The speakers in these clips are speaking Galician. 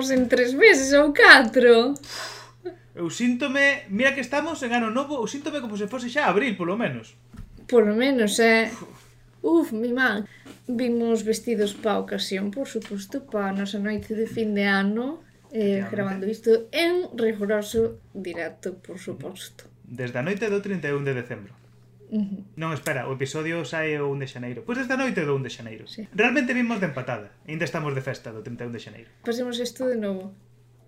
vemos en tres meses ou catro. Eu síntome, mira que estamos en ano novo, eu síntome como se fose xa abril, polo menos. Polo menos, é... Eh. Uf, mi man. Vimos vestidos pa ocasión, por suposto, pa nosa noite de fin de ano, eh, grabando isto en rigoroso directo, por suposto. Desde a noite do 31 de decembro. Uh. Non, espera, o episodio sae o 1 de xaneiro. Pois esta noite do 1 de xaneiro. Sí. Realmente vimos de empatada. Ainda estamos de festa do 31 de xaneiro. Pois Pasemos isto de novo.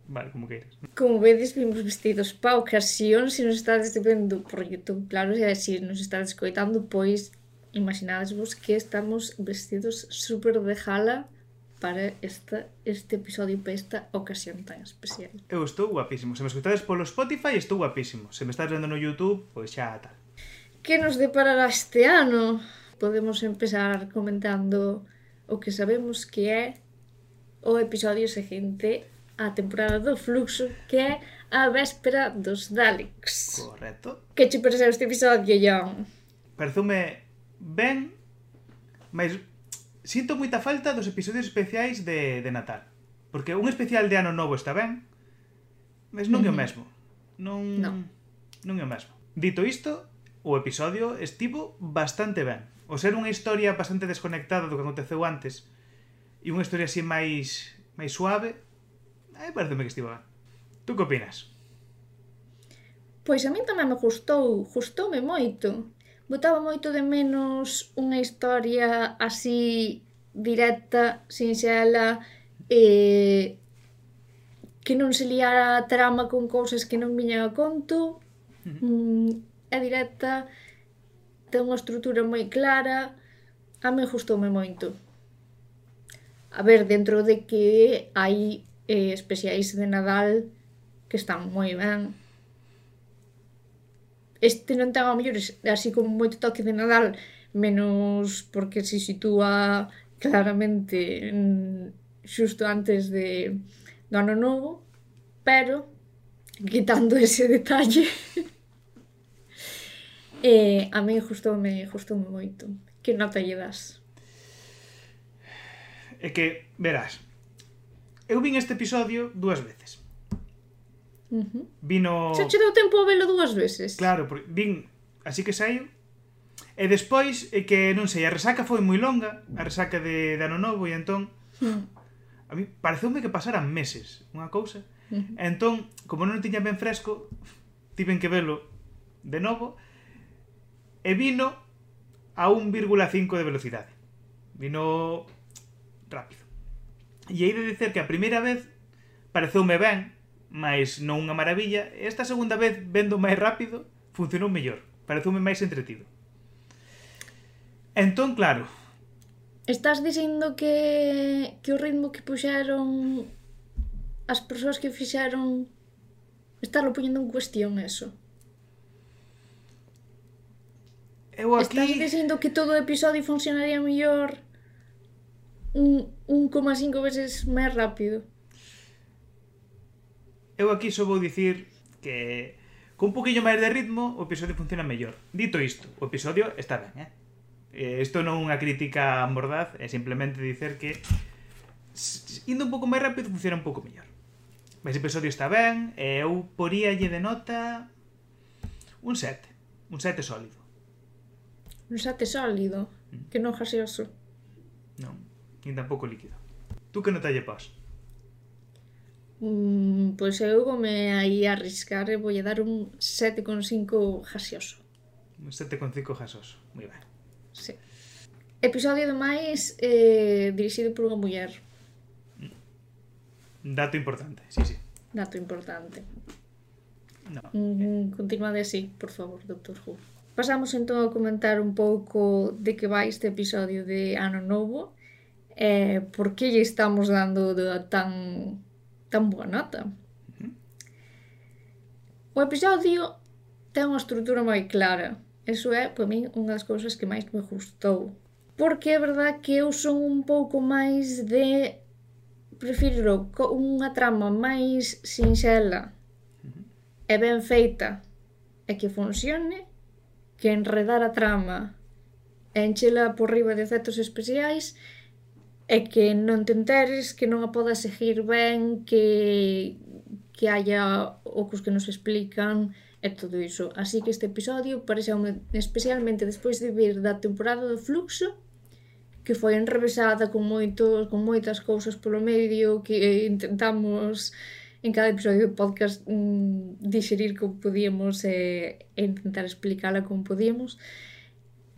Vale, como queiras. Como vedes, vimos vestidos pa ocasión. Se nos estades vendo por YouTube, claro, se si nos estades escoitando, pois imaginadesvos que estamos vestidos super de jala para esta, este episodio, para esta ocasión tan especial. Eu estou guapísimo. Se me escutades polo Spotify, estou guapísimo. Se me estás vendo no YouTube, pois xa tal que nos deparará este ano? Podemos empezar comentando o que sabemos que é o episodio seguinte á temporada do Fluxo, que é a véspera dos Daleks. Correcto. Que che pareceu este episodio, John? Pareceume ben, mas sinto moita falta dos episodios especiais de, de Natal. Porque un especial de Ano Novo está ben, mas non é o mesmo. Non, non. non é o mesmo. Dito isto, o episodio estivo bastante ben. O ser unha historia bastante desconectada do que aconteceu antes e unha historia así máis máis suave, eh, aí pareceme que estivo ben. Tú que opinas? Pois a min tamén me gustou, gustoume moito. Botaba moito de menos unha historia así directa, sinxela, e que non se liara a trama con cousas que non viñan a conto. Uh -huh. Mm, é directa, ten unha estrutura moi clara, a me gustoume moito. A ver, dentro de que hai eh, especiais de Nadal que están moi ben, este non ten ao mellor así como moito toque de Nadal, menos porque se sitúa claramente mm, xusto antes de do ano novo, pero quitando ese detalle Eh, a mí gustoume, gustoume moito. Que nota lle das? É que, verás, eu vin este episodio dúas veces. Uh -huh. Vino... Se che deu tempo a velo dúas veces. Claro, porque vin así que saio E despois, é que non sei, a resaca foi moi longa, a resaca de, de Ano Novo, e entón, mm. a mí pareceume que pasaran meses, unha cousa. Mm. E entón, como non tiña ben fresco, tiven que velo de novo, E vino a 1,5 de velocidade. Vino rápido. E hei de dicer que a primeira vez pareceume ben, mas non unha maravilla. Esta segunda vez, vendo máis rápido, funcionou mellor. Pareceume máis entretido. Entón, claro... Estás dicindo que, que o ritmo que puxeron as persoas que fixeron estarlo poñendo en cuestión eso. Eu aquí... Estás dicindo que todo o episodio funcionaría mellor un 1,5 veces máis rápido. Eu aquí só vou dicir que con un poquillo máis de ritmo o episodio funciona mellor. Dito isto, o episodio está ben, eh? Isto non é unha crítica mordaz, é simplemente dicer que indo un pouco máis rápido funciona un pouco mellor. Mas o episodio está ben, e eu poríalle de nota un 7, un 7 sólido un xate sólido, mm. que non gaseoso. Non, nin tampouco líquido. Tú que non talle pas? Mm, pois pues eu come aí a arriscar e voulle dar un 7,5 gaseoso. Un 7,5 gaseoso, moi ben. Sí. Episodio de máis eh, dirixido por unha muller. Mm. Dato importante, sí, sí. Dato importante. No. Mm, eh. de Continuade así, por favor, Doctor Who pasamos entón a comentar un pouco de que vai este episodio de Ano Novo e eh, por que lle estamos dando de tan, tan boa nota. O episodio ten unha estrutura moi clara. Eso é, para min, unha das cousas que máis me gustou. Porque é verdad que eu son un pouco máis de prefiro unha trama máis sinxela e ben feita e que funcione que enredar a trama e enchela por riba de efectos especiais e que non te enteres, que non a podas seguir ben, que, que haya ocos que nos explican e todo iso. Así que este episodio parece un, especialmente despois de vir da temporada do fluxo que foi enrevesada con moitos con moitas cousas polo medio que intentamos en cada episodio do podcast mmm, digerir como podíamos e eh, intentar explicala como podíamos.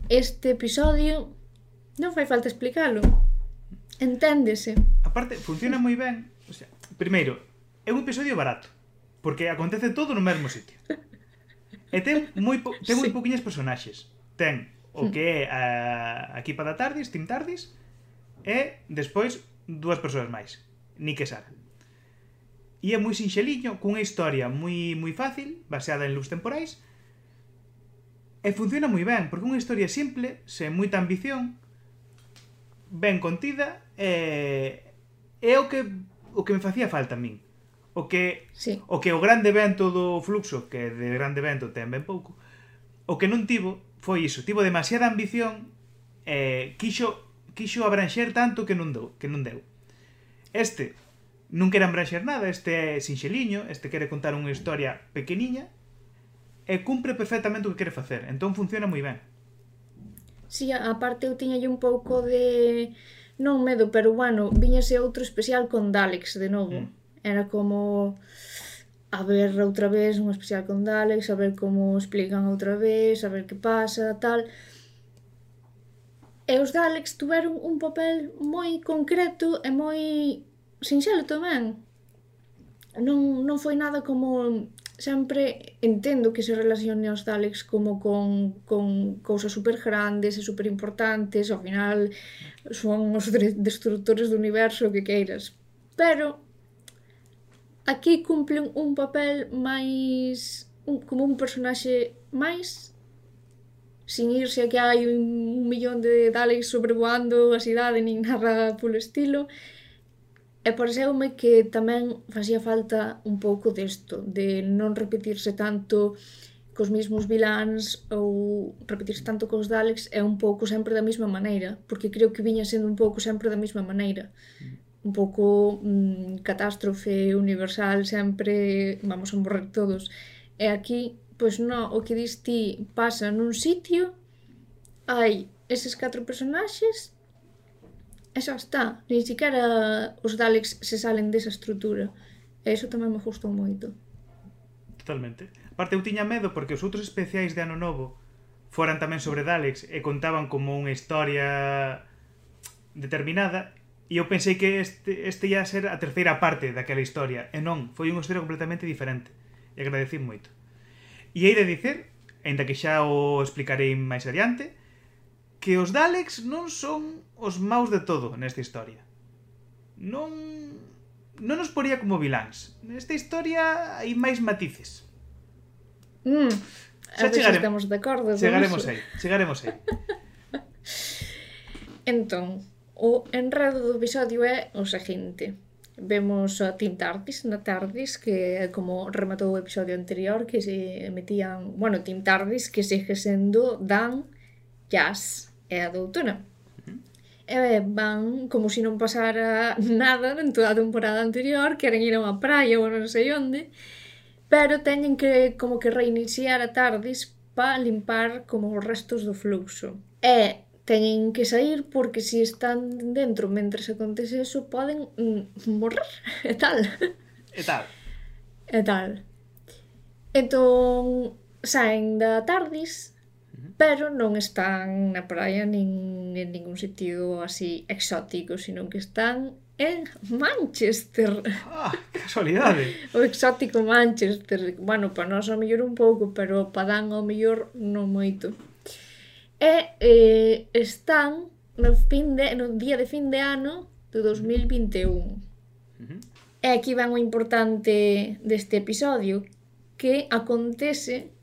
Este episodio non fai falta explicalo. Enténdese. Aparte, funciona moi ben. O sea, primeiro, é un episodio barato, porque acontece todo no mesmo sitio. E ten moi po ten moi sí. poquinhas personaxes. Ten o hmm. que é a, a equipa da Tardis, Team Tardis, e despois dúas persoas máis, Nick e Sara. E é moi sinxeliño, cunha historia moi moi fácil, baseada en luz temporais, e funciona moi ben, porque unha historia simple, sen moita ambición, ben contida, e é o que o que me facía falta a min. O que sí. o que o grande vento do fluxo, que de grande vento ten ben pouco, o que non tivo foi iso, tivo demasiada ambición e quixo quixo abranxer tanto que non deu, que non deu. Este non quere embraxar nada, este é sinxeliño, este quere contar unha historia pequeniña e cumpre perfectamente o que quere facer. Entón funciona moi ben. Si, sí, aparte eu tiñalle un pouco de non medo, pero bueno, viñase outro especial con Dalex de novo. Mm. Era como a ver outra vez un especial con Dalex, a ver como explican outra vez, a ver que pasa, tal. E os Daleks tuveron un papel moi concreto e moi sinxelo tamén. Non, non foi nada como sempre entendo que se relacione aos Daleks como con, con cousas super grandes e super importantes, ao final son os destructores do universo que queiras. Pero aquí cumplen un papel máis un, como un personaxe máis sin irse a que hai un, un millón de Daleks sobrevoando a cidade nin nada polo estilo E pareceume que tamén facía falta un pouco desto, de non repetirse tanto cos mesmos viláns ou repetirse tanto cos Daleks é un pouco sempre da mesma maneira, porque creo que viña sendo un pouco sempre da mesma maneira. Un pouco mm, catástrofe universal, sempre vamos a morrer todos. E aquí, pois non, o que dis ti pasa nun sitio, hai eses catro personaxes E xa está, nin siquiera os Daleks se salen desa estrutura. E iso tamén me gustou moito. Totalmente. Aparte, eu tiña medo porque os outros especiais de Ano Novo foran tamén sobre Daleks e contaban como unha historia determinada e eu pensei que este, este ia ser a terceira parte daquela historia e non, foi unha historia completamente diferente e agradecí moito. E hei de dicir, ainda que xa o explicarei máis adiante, que os Daleks non son os maus de todo nesta historia. Non non os poría como viláns. Nesta historia hai máis matices. Mm, xa chegare... estamos de acordo. Chegaremos aí, chegaremos aí. entón, o enredo do episodio é o seguinte. Vemos a Tim Tardis na Tardis que como rematou o episodio anterior que se metían, bueno, Tim Tardis que segue sendo Dan Jazz e a doutora. E eh, van, como se si non pasara nada en toda a temporada anterior, queren ir a unha praia ou non sei onde, pero teñen que como que reiniciar a tardis para limpar como os restos do fluxo. E teñen que sair porque se si están dentro mentre se acontece eso poden mm, morrer e tal. E tal. E tal. Entón saen da tardis pero non están na praia nin en ningún sitio así exótico, sino que están en Manchester. Ah, casualidade. o exótico Manchester. Bueno, para nós o mellor un pouco, pero para Dan o mellor non moito. E eh, están no fin de no día de fin de ano de 2021. Uh -huh. E aquí van o importante deste episodio que acontece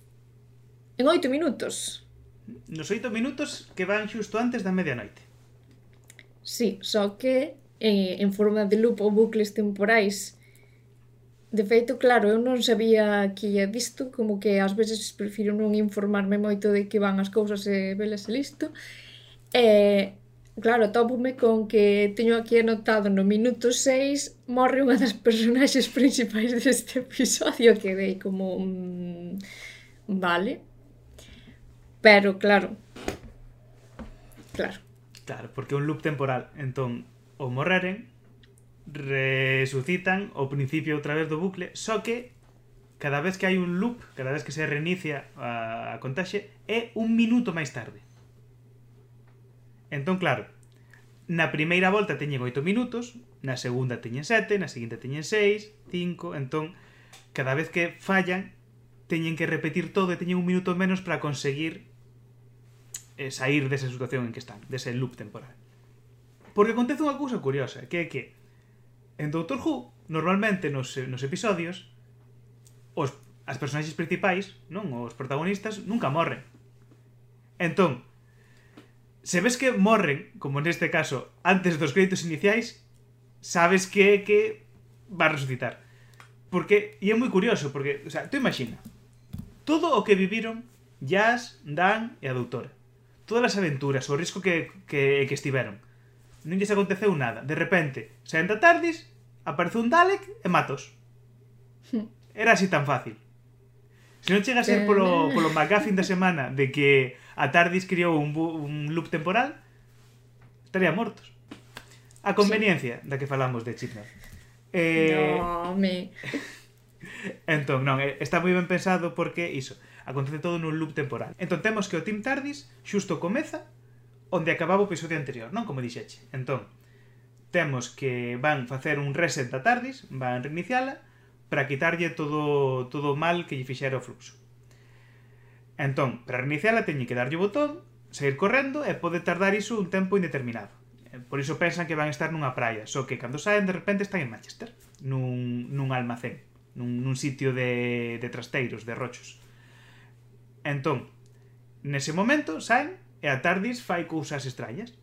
En oito minutos. Nos oito minutos que van xusto antes da medianoite. Sí, só que eh, en forma de loop ou bucles temporais. De feito, claro, eu non sabía que ia disto, como que ás veces prefiro non informarme moito de que van as cousas e velas e listo. E, claro, topume con que teño aquí anotado no minuto 6 morre unha das personaxes principais deste episodio que dei como... Mmm, vale, Pero claro. Claro. Claro, porque é un loop temporal. Entón, o morreren, resucitan ao principio outra vez do bucle, só que cada vez que hai un loop, cada vez que se reinicia a, a contaxe, é un minuto máis tarde. Entón, claro, na primeira volta teñen 8 minutos, na segunda teñen 7, na seguinte teñen 6, 5, entón, cada vez que fallan, teñen que repetir todo e teñen un minuto menos para conseguir eh, sair desa situación en que están, dese loop temporal. Porque acontece unha cousa curiosa, que é que en Doctor Who, normalmente nos, eh, nos episodios, os, as personaxes principais, non os protagonistas, nunca morren. Entón, se ves que morren, como neste caso, antes dos créditos iniciais, sabes que, que va a resucitar. Porque, e é moi curioso, porque, o sea, tú imagina, todo o que viviron Jazz, Dan e a doutora todas as aventuras, o risco que, que, que estiveron. Non lles aconteceu nada. De repente, saen da Tardis, aparece un Dalek e matos. Era así tan fácil. Se non chega a ser eh, polo, polo McGuffin da semana de que a Tardis criou un, un loop temporal, estaría mortos. A conveniencia sí. da que falamos de Chipner. Eh... No, me... entón, non, eh, está moi ben pensado porque iso Acontece todo nun loop temporal. Entón temos que o Team Tardis xusto comeza onde acababa o episodio anterior, non? Como dixeche. Entón, temos que van facer un reset da Tardis, van reiniciala, para quitarlle todo todo o mal que lle fixera o fluxo. Entón, para reiniciala teñen que darlle o botón, seguir correndo e pode tardar iso un tempo indeterminado. Eh, por iso pensan que van estar nunha praia, só que cando saen de repente están en Manchester, nun, nun almacén, nun, nun sitio de, de trasteiros, de rochos. Entón, nese momento saen e a Tardis fai cousas extrañas.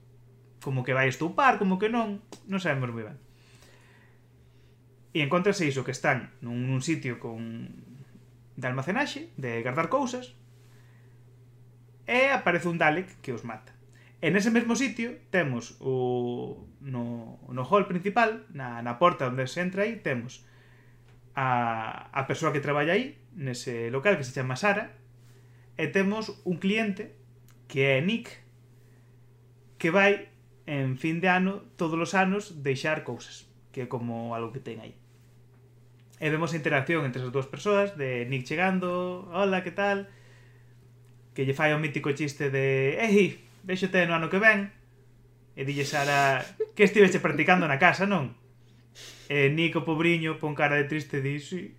Como que vai estupar, como que non, non sabemos moi ben. E encontrase iso que están nun, nun sitio con de almacenaxe, de guardar cousas, e aparece un Dalek que os mata. En ese mesmo sitio temos o no, no hall principal, na, na porta onde se entra aí, temos a, a persoa que traballa aí, nese local que se chama Sara, E temos un cliente que é Nick que vai en fin de ano todos os anos deixar cousas, que é como algo que ten aí. E vemos a interacción entre as dúas persoas de Nick chegando, hola, que tal? Que lle fai o mítico chiste de, "Ei, véxote no ano que ven." E dille Sara, "Que estiveche practicando na casa, non?" E Nick o pobriño pon cara de triste e di, "Sí,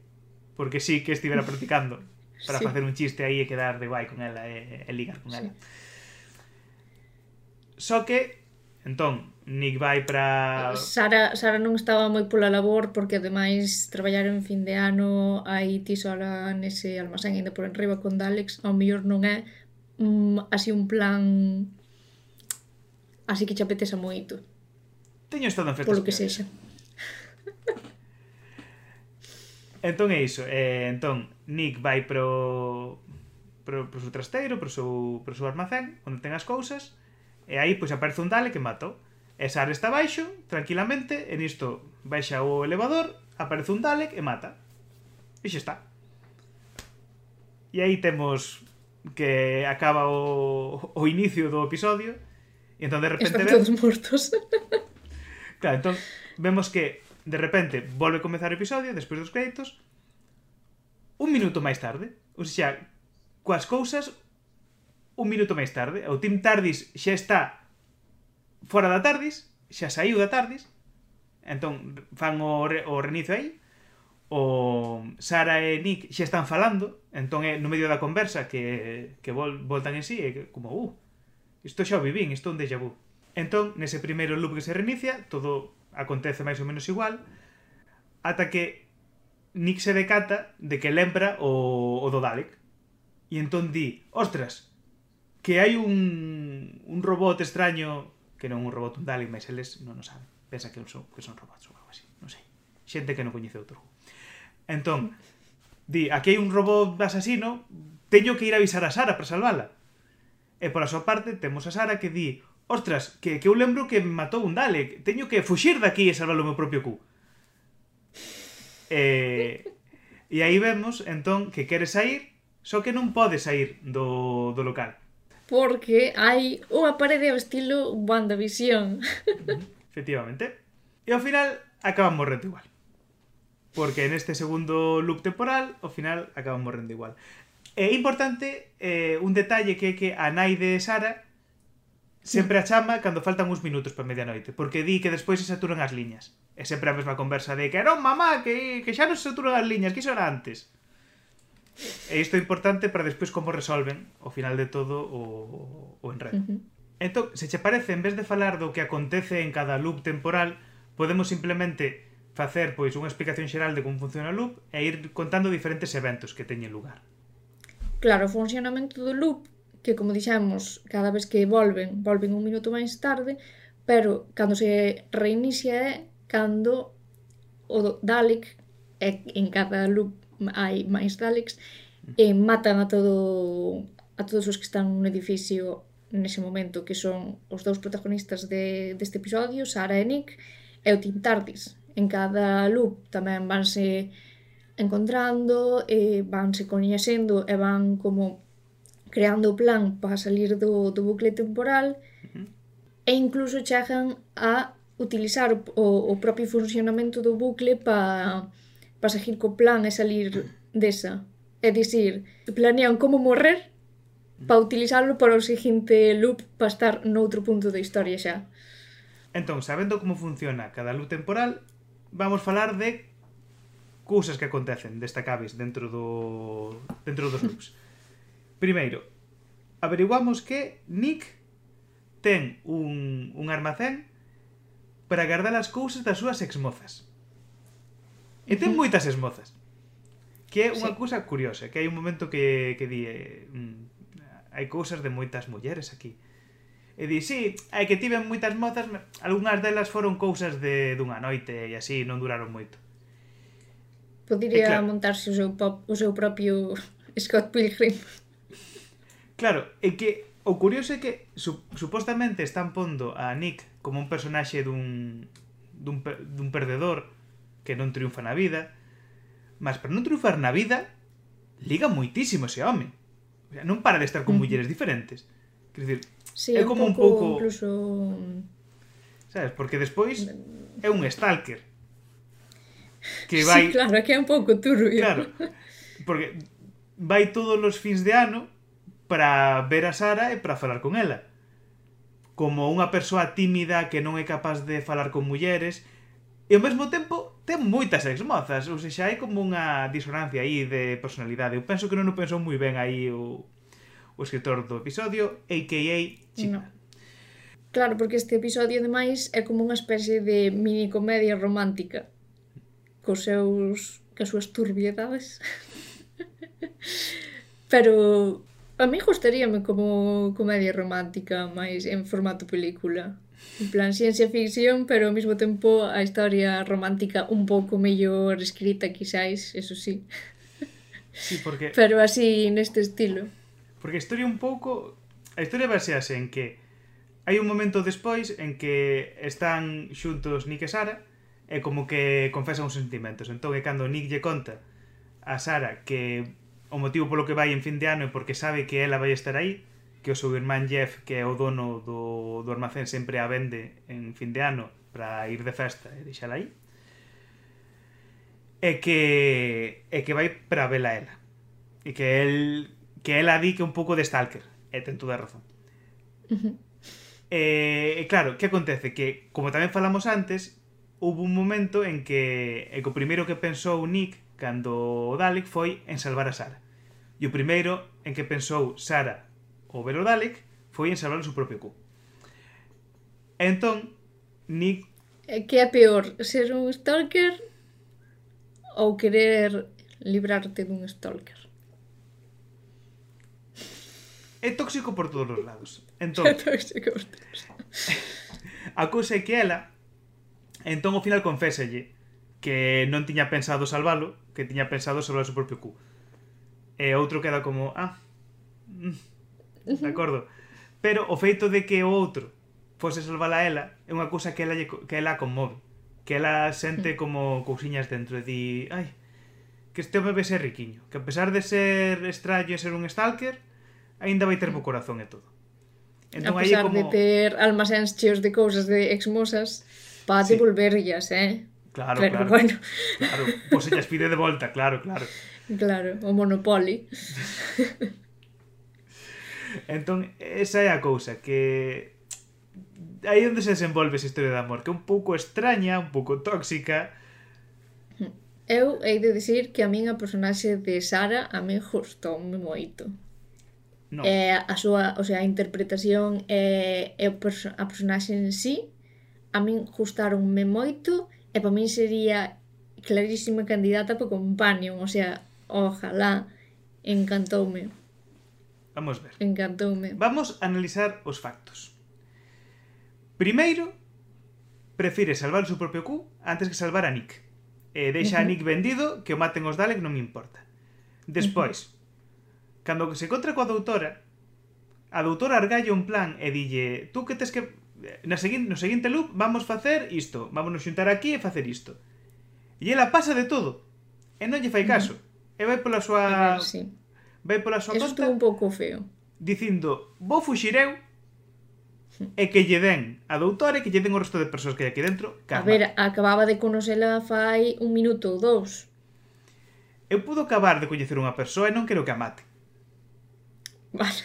porque sí que estivera practicando." para sí. facer un chiste aí e quedar de guai con ela e, e ligar con sí. ela. Só que entón Nick vai para Sara, Sara non estaba moi pola labor porque ademais traballar en fin de ano aí ti sola nese almacén ainda por enriba con Dalex ao mellor non é mm, así un plan así que chapetesa moito teño estado en festas polo que sexa entón é iso eh, entón Nick vai pro pro, pro seu trasteiro, pro seu, pro seu armacén, onde ten as cousas, e aí pois aparece un dale que matou. Esa Sara está baixo, tranquilamente, e nisto baixa o elevador, aparece un Dalek e mata. E xa está. E aí temos que acaba o, o inicio do episodio, e entón de repente... Están todos mortos. claro, entón vemos que de repente volve a comenzar o episodio, despois dos créditos, un minuto máis tarde. Ou xa, coas cousas un minuto máis tarde. O Team Tardis xa está fora da Tardis, xa saiu da Tardis, entón fan o, re, o reinicio aí, o Sara e Nick xa están falando, entón é no medio da conversa que, que vol, voltan en sí, e como, uh, isto xa o vivín, isto é un déjà vu. Entón, nese primeiro loop que se reinicia, todo acontece máis ou menos igual, ata que Nick se decata de que lembra o, o do Dalek. E entón di, ostras, que hai un, un robot extraño, que non un robot un Dalek, mas eles non o saben. Pensa que son, que son robots ou algo así, non sei. Xente que non coñece outro juego. Entón, di, aquí hai un robot asasino, teño que ir a avisar a Sara para salvala. E por a súa parte, temos a Sara que di, ostras, que, que eu lembro que me matou un Dalek, teño que fuxir daqui e salvar o meu propio cu. E, e aí vemos, entón, que quere sair, só que non pode sair do, do local. Porque hai unha parede ao estilo WandaVision. Efectivamente. E ao final acaban morrendo igual. Porque en este segundo loop temporal, ao final acaban morrendo igual. É importante eh, un detalle que é que a nai de Sara sempre a chama cando faltan uns minutos para medianoite, porque di que despois se saturan as liñas. É sempre a mesma conversa de que non, mamá, que, que xa non se saturan as liñas, que iso era antes. E isto é importante para despois como resolven ao final de todo o, o enredo. Uh -huh. Entón, se che parece, en vez de falar do que acontece en cada loop temporal, podemos simplemente facer pois unha explicación xeral de como funciona o loop e ir contando diferentes eventos que teñen lugar. Claro, o funcionamento do loop, que como dixemos, cada vez que volven, volven un minuto máis tarde, pero cando se reinicia é cando o Dalek e en cada loop hai máis Daleks e matan a todo a todos os que están no edificio nese momento que son os dous protagonistas de, deste episodio, Sara e Nick e o Tim Tardis. En cada loop tamén vanse encontrando e vanse coñecendo e van como creando o plan para salir do, do bucle temporal uh -huh. e incluso chegan a utilizar o, o propio funcionamento do bucle para pa seguir co plan e salir desa. É dicir, planean como morrer para utilizarlo para o seguinte loop para estar noutro punto da historia xa. Entón, sabendo como funciona cada loop temporal, vamos falar de cousas que acontecen destacables dentro do dentro dos loops. Primeiro, averiguamos que Nick ten un, un armacén para gardar as cousas das súas exmozas. E ten moitas exmozas. Que é unha sí. cousa curiosa, que hai un momento que, que di eh, mm, hai cousas de moitas mulleres aquí. E di, sí, hai que tiven moitas mozas, algunhas delas foron cousas de dunha noite e así, non duraron moito. Podería e, claro, montarse o seu, pop, o seu propio Scott Pilgrim. Claro, é que o curioso é que su, supostamente están pondo a Nick como un personaxe dun, dun, dun perdedor que non triunfa na vida. Mas para non triunfar na vida, liga moitísimo ese home. O sea, non para de estar con mm. mulleres diferentes. Quer dizer, sí, é como un pouco... Incluso... Sabes? Porque despois mm. é un stalker. Que vai... Sí, claro, que é un pouco turbio. Claro, porque vai todos os fins de ano para ver a Sara e para falar con ela como unha persoa tímida que non é capaz de falar con mulleres e ao mesmo tempo ten moitas exmozas, ou seja, hai como unha disonancia aí de personalidade. Eu penso que non o pensou moi ben aí o, o escritor do episodio, a.k.a. China. No. Claro, porque este episodio ademais é como unha especie de mini comedia romántica cos seus, cas súas turbiedades. Pero A mí gustaríame como comedia romántica, máis en formato película. En plan, ciencia ficción, pero ao mesmo tempo a historia romántica un pouco mellor escrita, quizáis, eso sí. Sí, porque... Pero así, neste estilo. Porque a historia un pouco... A historia basease en que hai un momento despois en que están xuntos Nick e Sara e como que confesan os sentimentos. Entón, é cando Nick lle conta a Sara que o motivo polo que vai en fin de ano é porque sabe que ela vai estar aí, que o seu irmán Jeff, que é o dono do, do almacén, sempre a vende en fin de ano para ir de festa e deixala aí. E que, e que vai para vela ela. E que el, que ela di que un pouco de stalker. E ten toda a razón. Uh -huh. E, e claro, que acontece? Que, como tamén falamos antes, hubo un momento en que, e que o primeiro que pensou Nick cando o Dalek foi en salvar a Sara. E o primeiro en que pensou Sara o ver o Dalek foi en salvar o seu propio cu. E entón, Nick... Que é peor, ser un stalker ou querer librarte dun stalker? É tóxico por todos os lados. Entón, é tóxico por todos. a cousa é que ela entón ao final confésalle que non tiña pensado salvalo, que tiña pensado salvar o seu propio cu. E outro queda como, ah, mm, de acordo. Pero o feito de que o outro fose salvar a ela é unha cousa que ela, que ela conmove. Que ela sente como cousiñas dentro e di, ai, que este bebé é riquiño, que a pesar de ser extraño e ser un stalker, aínda vai ter bo corazón e todo. Entón, a pesar como... de ter almacéns cheos de cousas de exmosas, para sí. devolverllas, eh? Claro, pero claro. Bueno. claro. Pois se pide de volta, claro, claro. Claro, o Monopoly. entón, esa é a cousa que aí onde se desenvolve esa historia de amor, que é un pouco extraña, un pouco tóxica. Eu hei de dicir que a min a personaxe de Sara a min gustoume moito. No. É a súa, o sea, a interpretación é, é a personaxe en sí a min gustaronme moito e para min sería clarísima candidata para Companion, o sea, ojalá encantoume. Vamos ver. Encantoume. Vamos analizar os factos. Primeiro, prefire salvar o seu propio cu antes que salvar a Nick. E deixa a Nick vendido, que o maten os Dalek non me importa. Despois, cando se encontra coa doutora, a doutora argalla un plan e dille tú que tes que na seguinte, no seguinte loop vamos facer isto, vamos nos xuntar aquí e facer isto. E ela pasa de todo. E non lle fai caso. E vai pola súa... Ver, sí. Vai pola súa Eso conta... un pouco feo. Dicindo, vou fuxir eu e que lle den a doutora e que lle den o resto de persoas que hai aquí dentro. Calma. A ver, acababa de conocerla fai un minuto ou dous. Eu pudo acabar de coñecer unha persoa e non quero que a mate. Vale.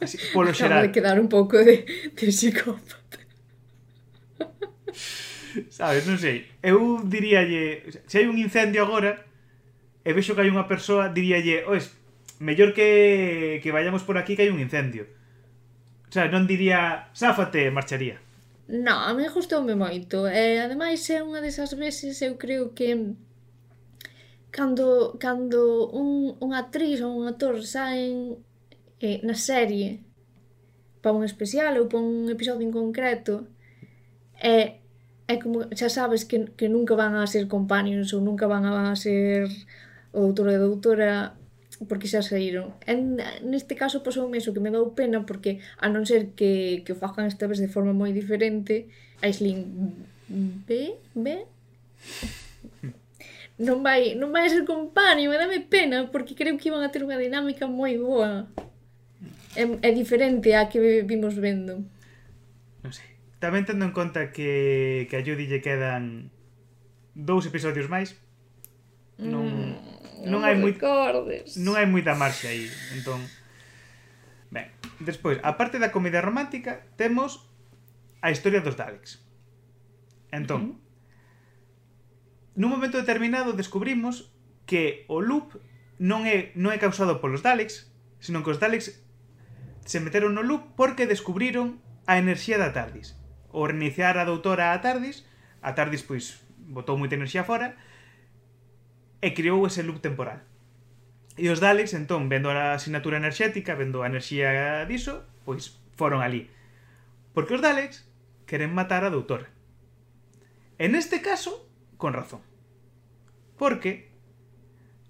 Así, polo Acaba xeral. de quedar un pouco de, de psicópata. Sabes, non sei. Eu diríalle, se hai un incendio agora, e vexo que hai unha persoa, diríalle, oes, mellor que, que vayamos por aquí que hai un incendio. O sea, non diría, sáfate, marcharía. No, a mí gustoume moito. E, ademais, é unha desas veces eu creo que cando, cando un, unha actriz ou un actor saen eh, na serie pa un especial ou pa un episodio en concreto é, é como xa sabes que, que nunca van a ser companions ou nunca van a ser o doutor e doutora porque xa saíron. En, neste caso pois, pasou meso que me dou pena porque a non ser que, que o fagan esta vez de forma moi diferente Aisling B, B non vai, non vai ser compañero, me dame pena porque creo que iban a ter unha dinámica moi boa é, é diferente a que vimos vendo. Non sei. Tamén tendo en conta que, que a Judy lle quedan dous episodios máis, non, mm, non, non hai moita non hai moita marxa aí, entón Ben, despois, a parte da comedia romántica, temos a historia dos Daleks. Entón, nun momento determinado descubrimos que o loop non é non é causado polos Daleks, senón que os Daleks se meteron no loop porque descubriron a enerxía da TARDIS o reiniciar a doutora a TARDIS a TARDIS pois botou moita enerxía fora e ese loop temporal E os Daleks, entón, vendo a asignatura enerxética, vendo a enerxía diso, pois foron ali. Porque os Daleks queren matar a doutora. En este caso, con razón. Porque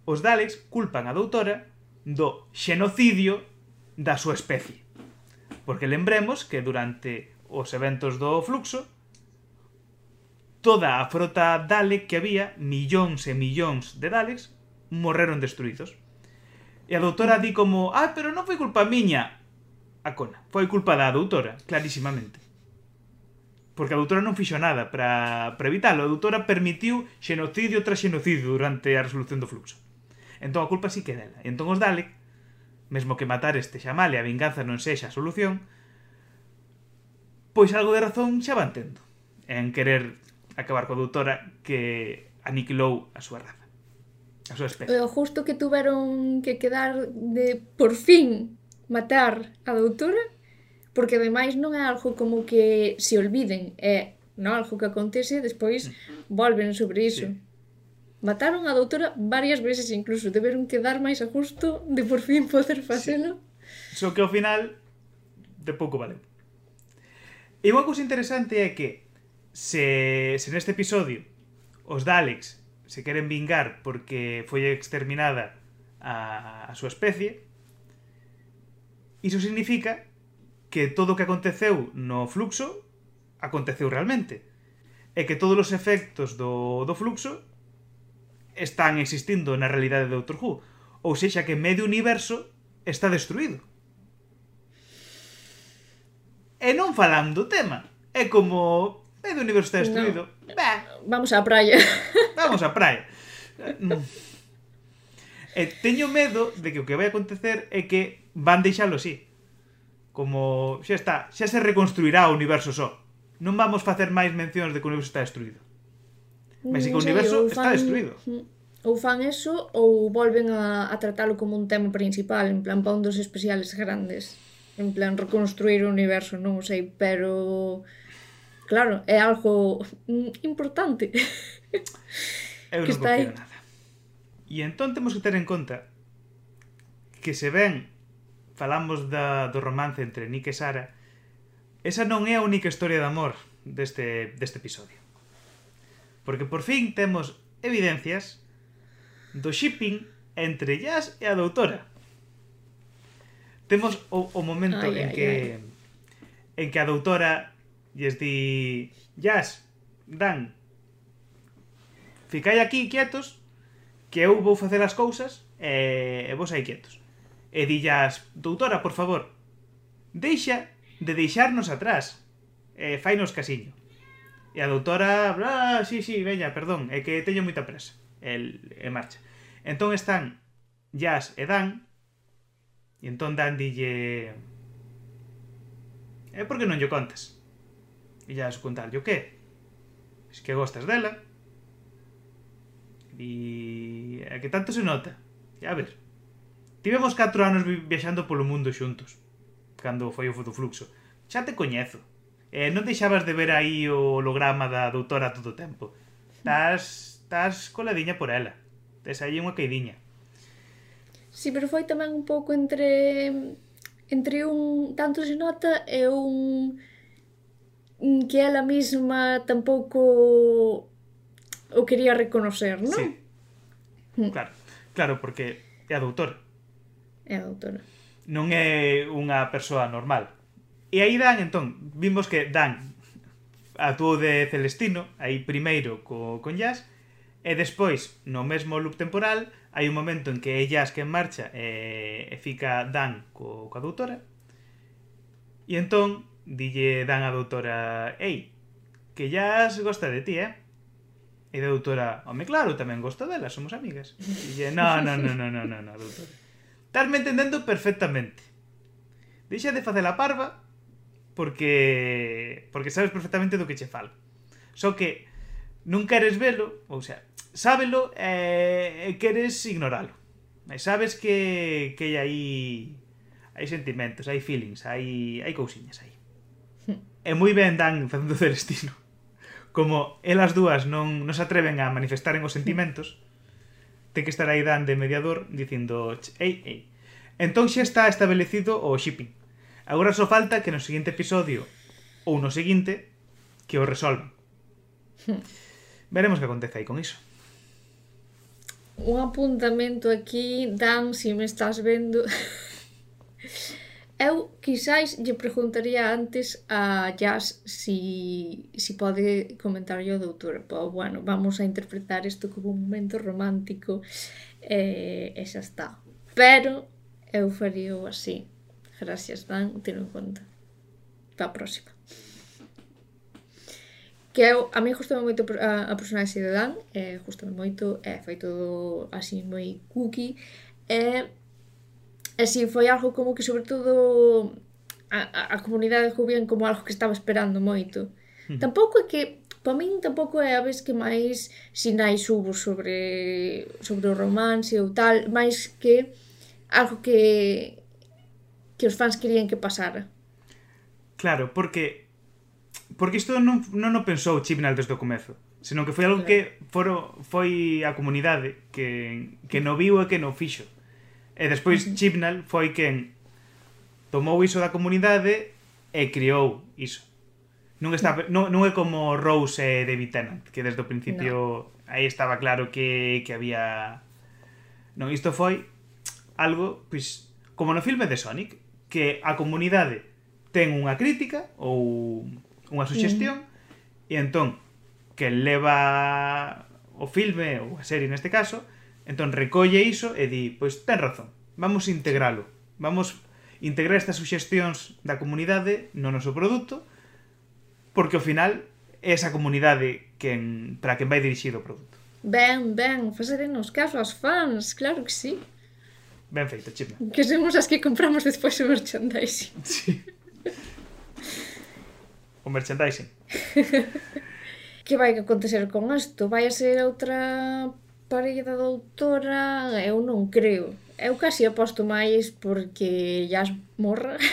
os Daleks culpan a doutora do xenocidio da súa especie. Porque lembremos que durante os eventos do fluxo toda a frota Dalek que había, millóns e millóns de Daleks, morreron destruídos. E a doutora di como, ah, pero non foi culpa miña. A cona, foi culpa da doutora, clarísimamente. Porque a doutora non fixo nada para, para evitalo. A doutora permitiu xenocidio tras xenocidio durante a resolución do fluxo. Entón a culpa sí que é dela. E entón os Dalek mesmo que matar este xamale a vinganza non sexa a solución, pois algo de razón xa van tendo en querer acabar coa doutora que aniquilou a súa raza. A súa especie. O justo que tuveron que quedar de por fin matar a doutora, porque ademais non é algo como que se olviden, é non algo que acontece, e despois mm. volven sobre iso. Sí mataron a doutora varias veces incluso, deberon quedar máis a gusto de por fin poder facelo. Sí. Só so que ao final de pouco valeu. E unha cousa interesante é que se, se neste episodio os Daleks se queren vingar porque foi exterminada a, a súa especie, iso significa que todo o que aconteceu no fluxo aconteceu realmente. E que todos os efectos do, do fluxo están existindo na realidade de Doctor Who. Ou sexa que medio universo está destruído. E non falando tema. É como... Medio universo está destruído. No. Bah. Vamos á praia. Vamos á praia. e teño medo de que o que vai acontecer é que van deixalo así. Como xa está, xa se reconstruirá o universo só. Non vamos facer máis mencións de que o universo está destruído. Mas que o universo sei, fan, está destruído. Mm, ou fan eso ou volven a, a tratalo como un tema principal, en plan pa un dos especiales grandes. En plan reconstruir o universo, non o sei, pero claro, é algo mm, importante. Eu que non está aí. nada. E entón temos que ter en conta que se ven falamos da, do romance entre Nick e Sara, esa non é a única historia de amor deste, deste episodio porque por fin temos evidencias do shipping entre Jazz e a doutora. Temos o, o momento ay, en que ay. en que a doutora lles di Jazz, Dan, ficai aquí quietos que eu vou facer as cousas e, e vos aí quietos. E di Jazz, doutora, por favor, deixa de deixarnos atrás. E fainos casiño. E a doutora, ah, sí, sí, veña, perdón, é que teño moita presa. El, e marcha. Entón están Jazz e Dan, e entón Dan dille... É porque non lle contas? E Jazz contarlle o que? Es que gostas dela. E... É que tanto se nota. E a ver... Tivemos 4 anos viaxando polo mundo xuntos, cando foi o fotofluxo. Xa te coñezo eh, non deixabas de ver aí o holograma da doutora todo o tempo. Estás, estás coladiña por ela. Tes aí unha queidiña. Sí, pero foi tamén un pouco entre entre un tanto se nota e un mm, que ela mesma tampouco o quería reconocer, non? Sí. Mm. Claro, claro, porque é a doutora. É a doutora. Non é unha persoa normal E aí dan, entón, vimos que dan actuou de Celestino, aí primeiro co, con Jazz, e despois, no mesmo loop temporal, hai un momento en que é Jazz que en marcha e, e fica Dan co, coa doutora, e entón dille Dan a doutora, ei, que Jazz gosta de ti, eh? E a doutora, home, claro, tamén gosto dela, somos amigas. E dille, no, no, no, no, no, no, no doutora. Estás me entendendo perfectamente. Deixa de facer a parva porque porque sabes perfectamente do que che falo. Só que non queres velo, ou sea, sábelo eh, e eh, queres ignoralo. E sabes que, que hai hai sentimentos, hai feelings, hai, hai cousiñas aí. E moi ben dan facendo Celestino. Como elas dúas non, non se atreven a manifestaren os sentimentos, ten que estar aí Dan de mediador dicindo, ei, ei. Entón xa está establecido o shipping Agora só falta que no seguinte episodio ou no seguinte que o resolvan. Veremos que acontece aí con iso. Un apuntamento aquí, Dan, se si me estás vendo. Eu quizáis lle preguntaría antes a Jazz si, si pode comentar o doutor. Pero, bueno, vamos a interpretar isto como un momento romántico eh, e xa está. Pero eu faría así. Gracias, Dan, tiro en conta. Para a próxima. Que eu, a mí gustame moito a, a personaxe de Dan, eh, gustame moito, é foi todo así moi cookie, e así foi algo como que sobre todo a, a, a comunidade jubían como algo que estaba esperando moito. Mm. Tampouco é que para min tampouco é a vez que máis sinais hubo sobre sobre o romance ou tal, máis que algo que que os fans querían que pasara. Claro, porque porque isto non, non o pensou Chibnall desde o comezo, senón que foi algo claro. que foro, foi a comunidade que, que no viu e que no fixo. E despois uh -huh. Chibnall foi quen tomou iso da comunidade e criou iso. Non, está, mm. non, non é como Rose e David Tennant, que desde o principio no. aí estaba claro que, que había... Non, isto foi algo, pois, como no filme de Sonic, que a comunidade ten unha crítica ou unha suxestión mm. e entón que leva o filme ou a serie neste caso, entón recolle iso e di, pois ten razón, vamos integralo, vamos integrar estas suxestións da comunidade no noso produto, porque ao final é esa comunidade quen, para quen vai dirixido o produto. Ben, ben, facerenos caso aos fans, claro que sí. Ben feito, Chipna. Que somos as que compramos despois o merchandising. Sí. O merchandising. que vai acontecer con isto? Vai a ser outra parella da doutora? Eu non creo. Eu casi aposto máis porque Jazz morra.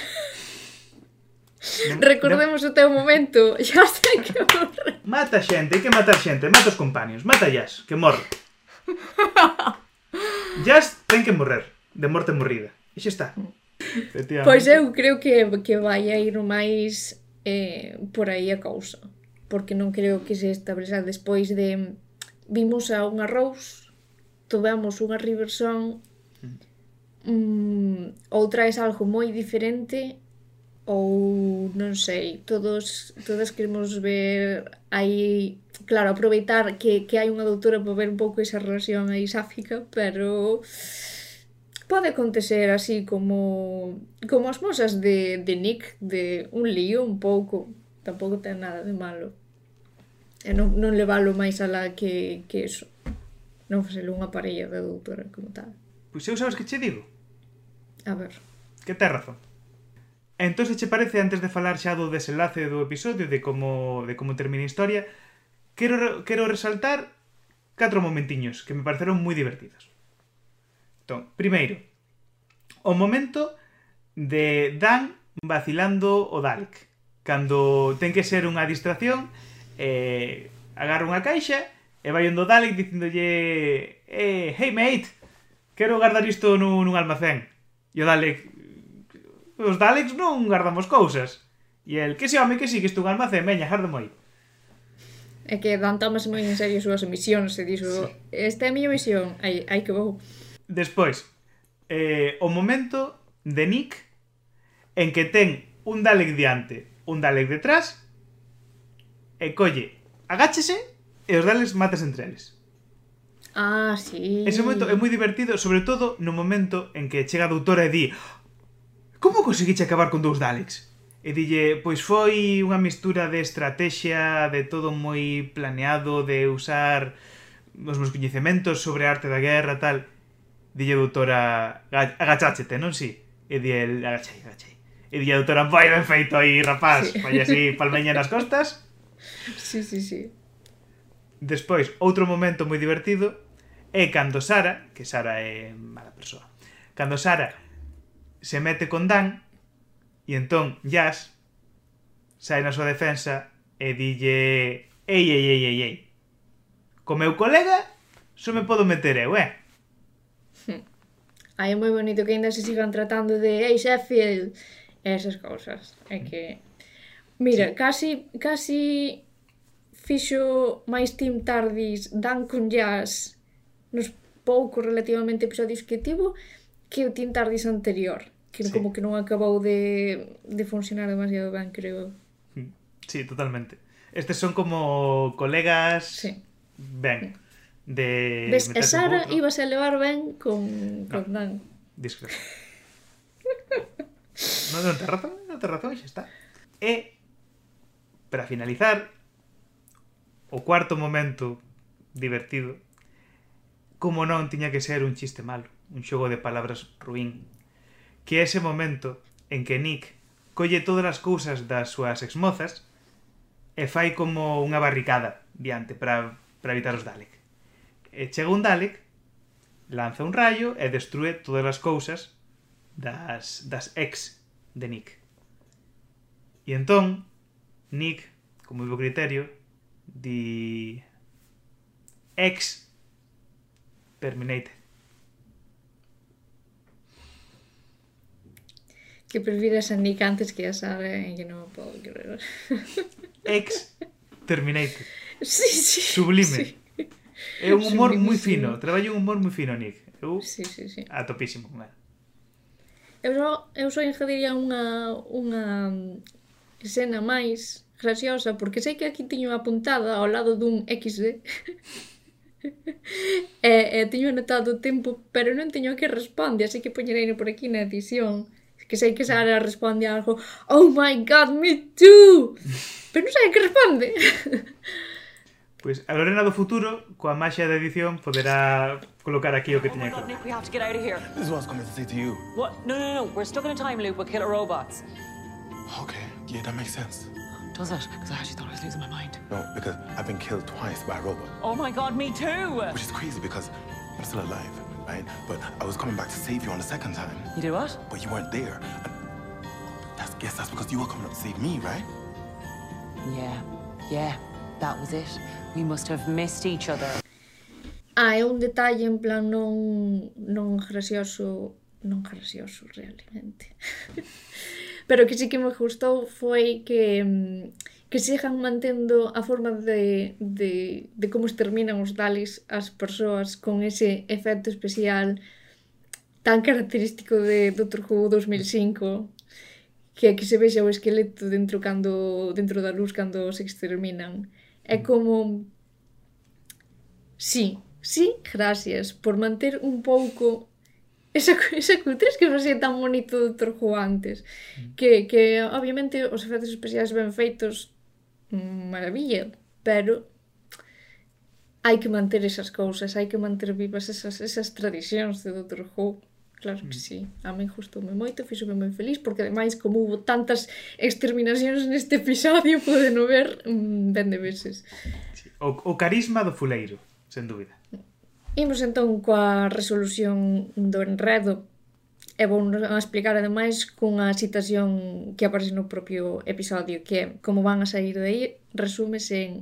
Non, Recordemos non... o teu momento. Ya sei que morre. Mata xente, hai que matar xente. Mata os compaños. Mata Jazz, que morre. Jazz ten que morrer de morte morrida. E xa está. Pois eu creo que, que vai a ir máis eh, por aí a cousa. Porque non creo que se estableza despois de... Vimos a unha Rose, tivemos unha Riverson, mm, outra é algo moi diferente ou non sei, todos todas queremos ver aí, claro, aproveitar que, que hai unha doutora para ver un pouco esa relación aí sáfica, pero pode acontecer así como como as mosas de, de Nick de un lío un pouco tampouco ten nada de malo. E non, non levalo máis alá que, que eso. Non facelo unha parella de doutora como tal. Pois eu sabes que che digo? A ver. Que ten razón. Entón, se che parece, antes de falar xa do desenlace do episodio de como, de como termina a historia, quero, quero resaltar catro momentiños que me pareceron moi divertidos. Entón, primeiro, o momento de Dan vacilando o Dalek. Cando ten que ser unha distracción, eh, agarra unha caixa e vai ondo Dalek dicindolle eh, Hey mate, quero guardar isto nun, nun almacén. E o Dalek os Daleks non guardamos cousas. E el, que se home que si, que isto un almacén, veña, jarde moi. É que Dan tomase moi en serio as súas misións e dixo, sí. esta é a miña misión, ai, ai que vou. Despois, eh, o momento de Nick en que ten un Dalek diante, un Dalek detrás, e colle, agáchese e os Daleks matas entre eles. Ah, sí. Ese momento é moi divertido, sobre todo no momento en que chega a doutora e di Como conseguiche acabar con dous Daleks? E dille, pois foi unha mistura de estrategia, de todo moi planeado, de usar os meus coñecementos sobre a arte da guerra, tal. Dille a doutora, agacháchete, non si? E di el, agachai, agachai. E di a doutora, vai ben feito aí, rapaz. Sí. Vai así, palmeña nas costas. Sí, sí, sí. Despois, outro momento moi divertido é cando Sara, que Sara é mala persoa, cando Sara se mete con Dan e entón Jazz sai na súa defensa e dille ei, ei, ei, ei, ei. Co meu colega só me podo meter eu, eh? Aí é moi bonito que ainda se sigan tratando de Ei, Sheffield, esas cousas. É que... Mira, sí. casi, casi fixo máis Tim Tardis dan con jazz nos poucos relativamente episodios que tivo que o Tim Tardis anterior que sí. como que non acabou de, de funcionar demasiado ben, creo. Hmm. Sí, totalmente. Estes son como colegas... Sí. Ben de Ves, e Sara ibas a levar ben con, con no, Dan. Discrepo. non, non te razón, non te razón, xa está. E, para finalizar, o cuarto momento divertido, como non tiña que ser un chiste malo, un xogo de palabras ruín, que é ese momento en que Nick colle todas as cousas das súas exmozas e fai como unha barricada diante para, para evitar os Dalek. E chega un Dalek, lanza un rayo e destrue todas as cousas das, das ex de Nick. E entón, Nick, con moi bo criterio, di ex terminate. Que prefires a Nick antes que a Sara e que non podo creer. Ex terminate. Sí, sí. Sublime. Sí. É un humor moi fino, traballo un humor moi fino, Nick. Eu sí, sí, sí. a topísimo con él. Eu só, eu só ingeriría unha, unha escena máis graciosa, porque sei que aquí tiño apuntada ao lado dun XD. e, e teño anotado o tempo, pero non teño que responde, así que poñerei por aquí na edición. Que sei que Sara responde algo, oh my god, me too! Pero non sei que responde. Pois a Lorena do futuro, coa maxia da edición, poderá colocar aquí o que Oh teña que. Nick, we have to get out of here. This is what I was coming to say to you. What? No, no, no. We're stuck in a time loop with killer robots. Okay, yeah, that makes sense. Does it? Because I actually thought I was losing my mind. No, because I've been killed twice by a robot, Oh my god, me too! which is crazy because I'm still alive, right? But I was coming back to save you on the second time, You did what? but you weren't there. And that's yes, that's because you were coming up to save me, right? Yeah, yeah. That was it. We must have missed each other. Ah, é un detalle en plan non non gracioso, non gracioso realmente. Pero que sí que me gustou foi que mm, que sigan mantendo a forma de, de, de como exterminan os dalis as persoas con ese efecto especial tan característico de Doctor Who 2005 que que se vexa o esqueleto dentro cando dentro da luz cando se exterminan É como... Sí, sí, gracias por manter un pouco esa, esa cutres que facía tan bonito do Who antes mm. que, que obviamente os efectos especiais ben feitos mm, maravilla pero hai que manter esas cousas hai que manter vivas esas, esas tradicións de Dr. Who Claro que mm. sí, a mí gustoume moito, fixome moi feliz, porque ademais como hubo tantas exterminacións neste episodio, pude no ver mm, ben de veces. Sí. O, o carisma do fuleiro, sen dúbida. Imos entón coa resolución do enredo, e vou explicar ademais cunha citación que aparece no propio episodio, que é como van a sair de aí, resúmese en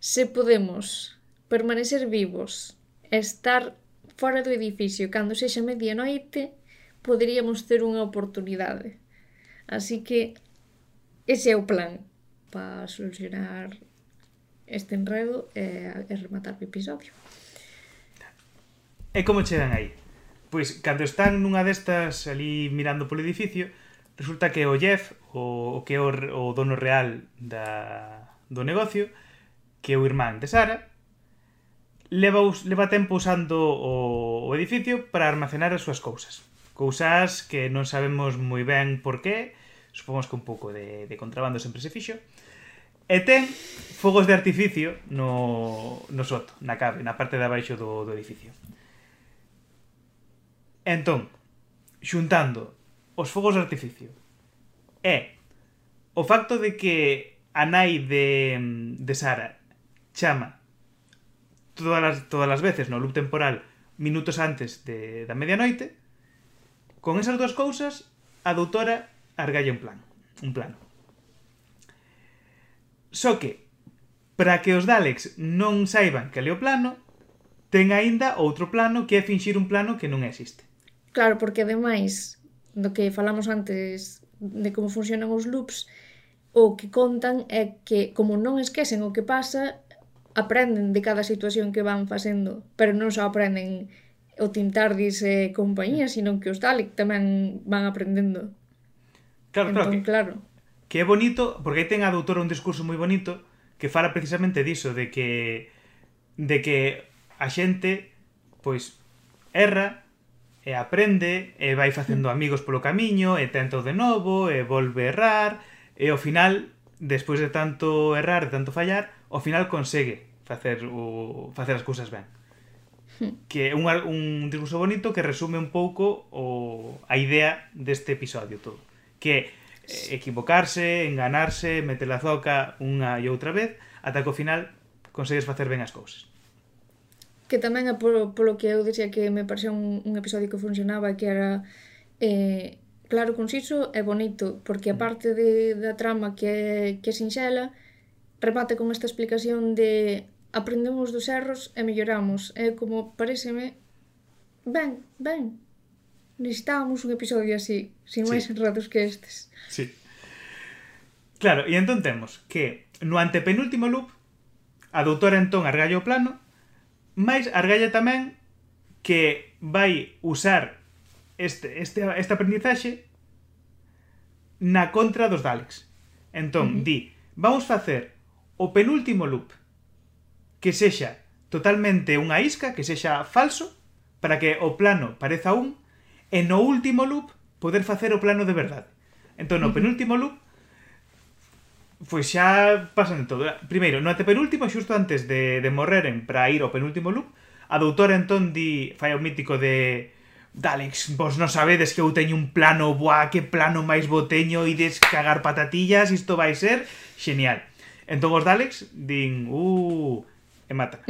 se podemos permanecer vivos, estar fora do edificio, cando sexa medianoite, poderíamos ter unha oportunidade. Así que ese é o plan para solucionar este enredo e, e rematar o episodio. E como chegan aí? Pois, cando están nunha destas ali mirando polo edificio, resulta que o Jeff, o, o que é o, o dono real da, do negocio, que é o irmán de Sara, leva, leva tempo usando o, o edificio para almacenar as súas cousas. Cousas que non sabemos moi ben por qué, supomos que un pouco de, de contrabando sempre se fixo, e ten fogos de artificio no, no soto, na cave, na parte de abaixo do, do edificio. Entón, xuntando os fogos de artificio e o facto de que a nai de, de Sara chama todas as, todas as veces no loop temporal minutos antes de, da medianoite con esas dúas cousas a doutora argalle un plan un plano. Só que para que os Daleks non saiban que é o plano ten aínda outro plano que é finxir un plano que non existe. Claro, porque ademais do que falamos antes de como funcionan os loops o que contan é que como non esquecen o que pasa aprenden de cada situación que van facendo, pero non só aprenden o Tim Tardis e compañía, sino que os Dalek tamén van aprendendo. Claro, entón, claro. Que, claro. que é bonito, porque aí ten a doutora un discurso moi bonito que fala precisamente diso, de que de que a xente pois erra e aprende e vai facendo amigos polo camiño e tenta de novo e volve a errar e ao final despois de tanto errar, de tanto fallar, ao final consegue facer o facer as cousas ben. Hmm. Que é un, un discurso bonito que resume un pouco o a idea deste episodio todo, que é equivocarse, enganarse, meter a zoca unha e outra vez, ata que ao final consegues facer ben as cousas. Que tamén é polo, polo que eu dixía que me parecía un, un episodio que funcionaba que era eh, claro, conciso e bonito porque a mm. parte de, da trama que é, que é sinxela remate con esta explicación de aprendemos dos erros e melloramos. É como, pareceme, ben, ben. Necesitábamos un episodio así, sin máis enredos que estes. Sí. Claro, e entón temos que no antepenúltimo loop a doutora entón argalla o plano, máis argalla tamén que vai usar este, este, este aprendizaxe na contra dos Daleks. Entón, uh -huh. di, vamos facer o penúltimo loop que sexa totalmente unha isca, que sexa falso, para que o plano pareza un, e no último loop poder facer o plano de verdade. Entón, no penúltimo loop, pois xa pasan de todo. Primeiro, no antepenúltimo, xusto antes de, de morreren para ir ao penúltimo loop, a doutora entón di, fai o mítico de Dalex, vos non sabedes que eu teño un plano, boa, que plano máis boteño, ides cagar patatillas, isto vai ser genial. Entón os Dalex din, uh, e mata.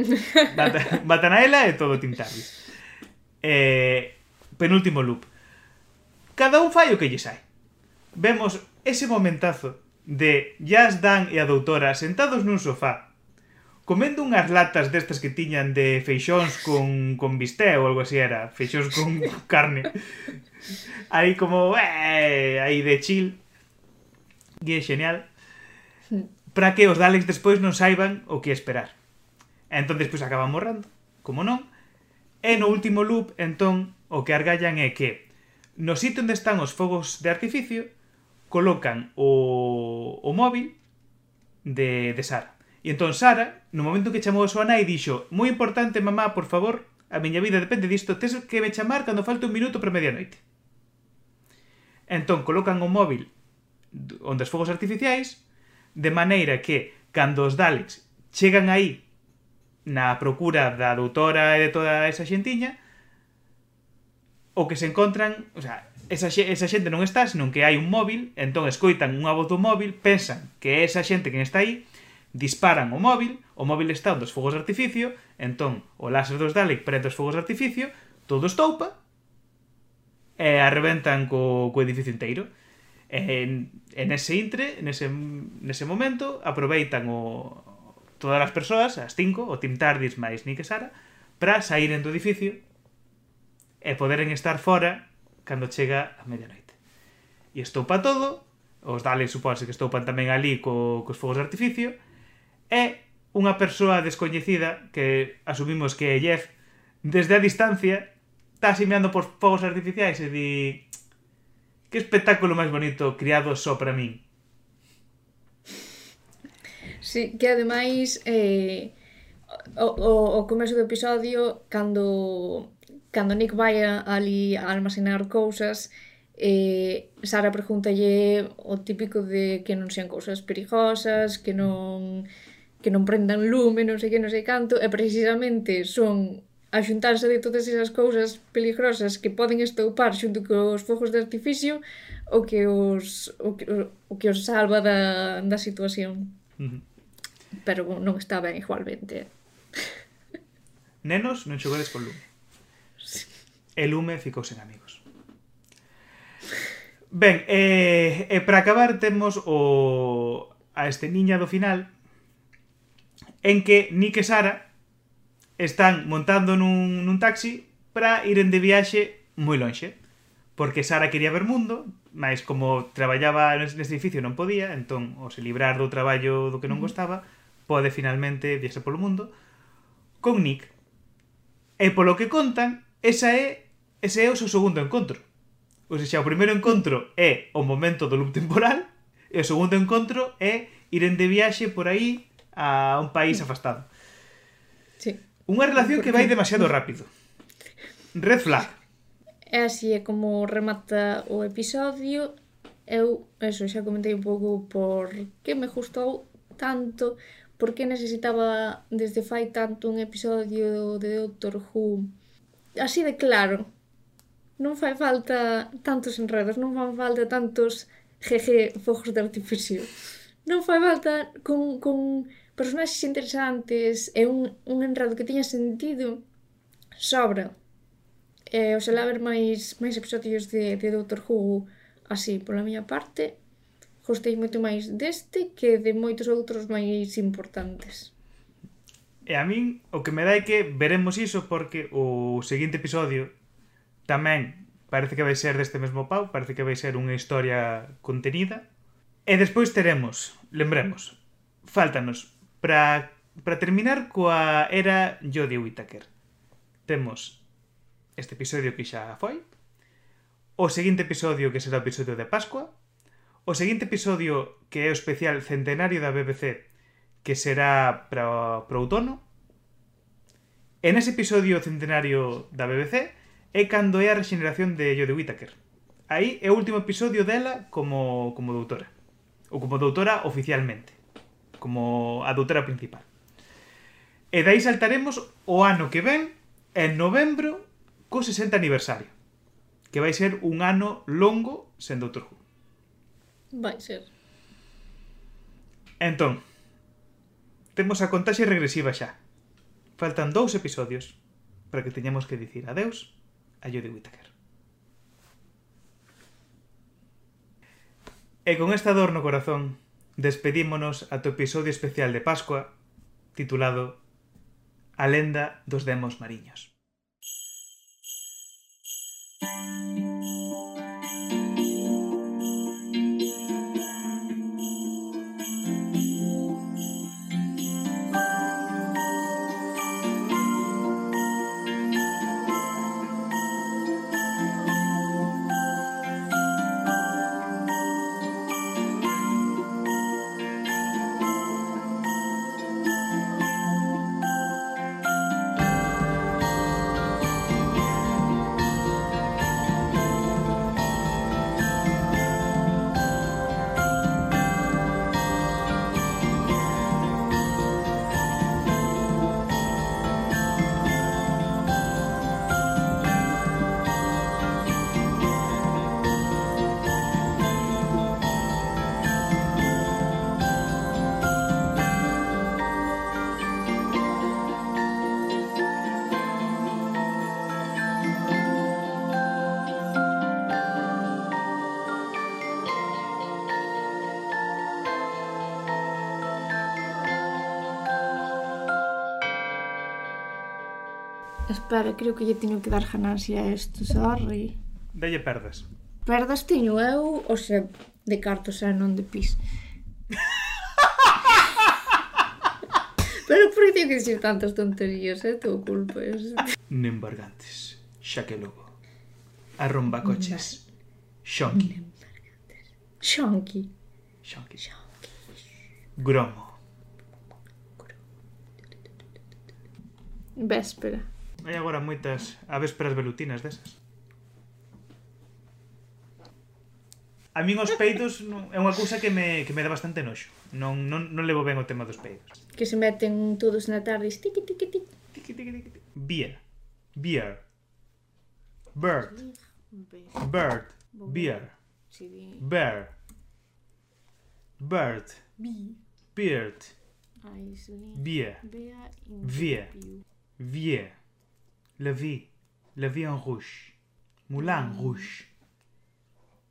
Mata, matan a ela e todo Tim Eh, penúltimo loop. Cada un fai o que lle sai. Vemos ese momentazo de Jazz Dan e a doutora sentados nun sofá comendo unhas latas destas que tiñan de feixóns con, con bisté ou algo así era, feixóns con carne. Aí como, eh, aí de chill. E é genial. Hmm. Para que os Daleks despois non saiban o que esperar entón despois acaban morrendo, como non. E no último loop, entón, o que argallan é que no sitio onde están os fogos de artificio, colocan o, o móvil de, de Sara. E entón Sara, no momento que chamou a súa nai, dixo Moi importante, mamá, por favor, a miña vida depende disto, tes que me chamar cando falte un minuto para medianoite. Entón colocan o móvil onde os fogos artificiais de maneira que cando os Daleks chegan aí na procura da doutora e de toda esa xentiña o que se encontran, o sea, esa, esa xente non está, senón que hai un móvil, entón escoitan unha voz do móvil, pensan que é esa xente que está aí, disparan o móvil, o móvil está dos fogos de artificio, entón o láser dos Dalek prende os fogos de artificio, todo estoupa, e arrebentan co, co edificio inteiro. E, en, en ese intre, nese, nese momento, aproveitan o, todas as persoas, as cinco, o Tim Tardis máis Nick e Sara, para saíren do edificio e poderen estar fora cando chega a medianoite. E estoupa todo, os Daleks supónse que estoupan tamén ali co, cos fogos de artificio, e unha persoa descoñecida que asumimos que é Jeff, desde a distancia, está asimeando por fogos artificiais e di que espectáculo máis bonito criado só para min. Sí, que ademais eh, o, o, o comezo do episodio cando cando Nick vai ali a almacenar cousas eh, Sara pregúntalle o típico de que non sean cousas perigosas, que non que non prendan lume, non sei que, non sei canto, e precisamente son a xuntarse de todas esas cousas peligrosas que poden estoupar xunto cos fogos de artificio o que os o que, o, o que os salva da, da situación. Uh -huh pero non está ben igualmente. Nenos, non xogades con lume. Sí. E lume ficou sen amigos. Ben, eh, e para acabar temos o a este niña do final en que Nick e Sara están montando nun, nun taxi para iren de viaxe moi lonxe porque Sara quería ver mundo, mas como traballaba neste edificio non podía, entón, o se librar do traballo do que non gostaba, pode finalmente viaxar polo mundo con Nick. E polo que contan, esa é ese é o seu segundo encontro. Ou seja, o primeiro encontro é o momento do loop temporal e o segundo encontro é iren de viaxe por aí a un país afastado. Sí. Unha relación que vai demasiado rápido. Red flag. É así, é como remata o episodio. Eu, eso, xa comentei un pouco por que me gustou tanto por que necesitaba desde fai tanto un episodio de Doctor Who así de claro. Non fai falta tantos enredos, non fan falta tantos jeje fogos de artificio. Non fai falta con, con personaxes interesantes e un, un enredo que tiña sentido sobra. E, oxalá ver máis, máis episodios de, de Doctor Who así, pola miña parte, gostei moito máis deste que de moitos outros máis importantes. E a min o que me dá é que veremos iso porque o seguinte episodio tamén parece que vai ser deste mesmo pau, parece que vai ser unha historia contenida. E despois teremos, lembremos, fáltanos para para terminar coa era Jodie Whittaker. Temos este episodio que xa foi, o seguinte episodio que será o episodio de Pascua, O seguinte episodio que é o especial centenario da BBC que será para, para o outono. E nese episodio centenario da BBC é cando é a rexeneración de Jodie Whittaker. Aí é o último episodio dela como, como doutora. Ou como doutora oficialmente. Como a doutora principal. E dai saltaremos o ano que ven, en novembro, co 60 aniversario. Que vai ser un ano longo sen Doctor Who. Vai ser. Entón, temos a contaxe regresiva xa. Faltan dous episodios para que teñamos que dicir adeus a Jodie Whittaker. E con esta dor no corazón, despedímonos a tu episodio especial de Pascua titulado A lenda dos demos mariños. Espera, creo que lle teño que dar ganancia a isto, sorry. Delle perdas. Perdas teño eu, o sea, de cartos e non de pis. Pero por que teño que dicir tantas tonterías, é eh? teu culpa. Eh, Nembargantes, xa que logo. Arromba coches. Xonki. Xonki. Xonki. Gromo. Véspera. Hai agora moitas avésperas velutinas desas. A min os peidos non, é unha cousa que me, que me dá bastante noxo. Non, non, non levo ben o tema dos peidos. Que se meten todos na tarde tiqui tiqui tiqui tiqui tiqui tiqui tiqui Beer. Beer. Bird. Bird. Beer. Bear. Bird. Beard. Beer. Vier. Vie. Vier. Levi, Levi en Rouge, Mulan mm. Rouge.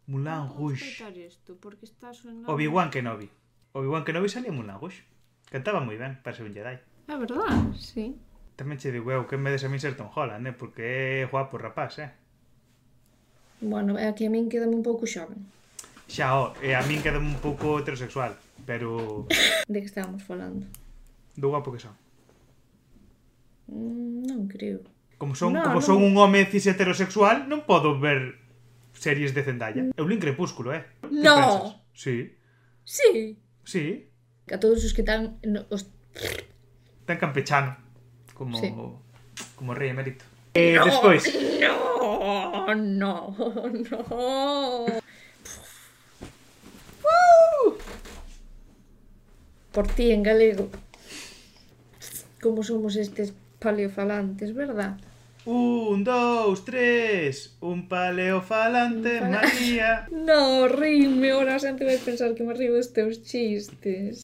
Mulan Rouge. Isto, porque está sonando... Obi-Wan Kenobi. Obi-Wan Kenobi salía Mulan Rouge. Cantaba moi ben para ser un Jedi. É verdad, sí. Tamén che digo, eu que me des a mí ser Tom Holland, eh? porque é guapo rapaz, eh? Bueno, é que a min quedame un pouco xoven. Xa, ó, e a min queda un pouco heterosexual, pero... De que estábamos falando? Do guapo que son. Mm, non creo. Como son, No, como son un home cis heterosexual, non podo ver series de Zendaya. Eu lin Crepúsculo, eh? Que No. pensas? Sí, Sí. sí. A todos os que están... No, os... Ten campechano. Como, Sí. como rei emérito. Eh, despois, No, no, no. Por ti en galego. Como somos estes paleofalantes, verdad? Un, dous, tres. Un paleofalante, un fala... María. No, rime, ahora a xente vai pensar que me río dos teus chistes.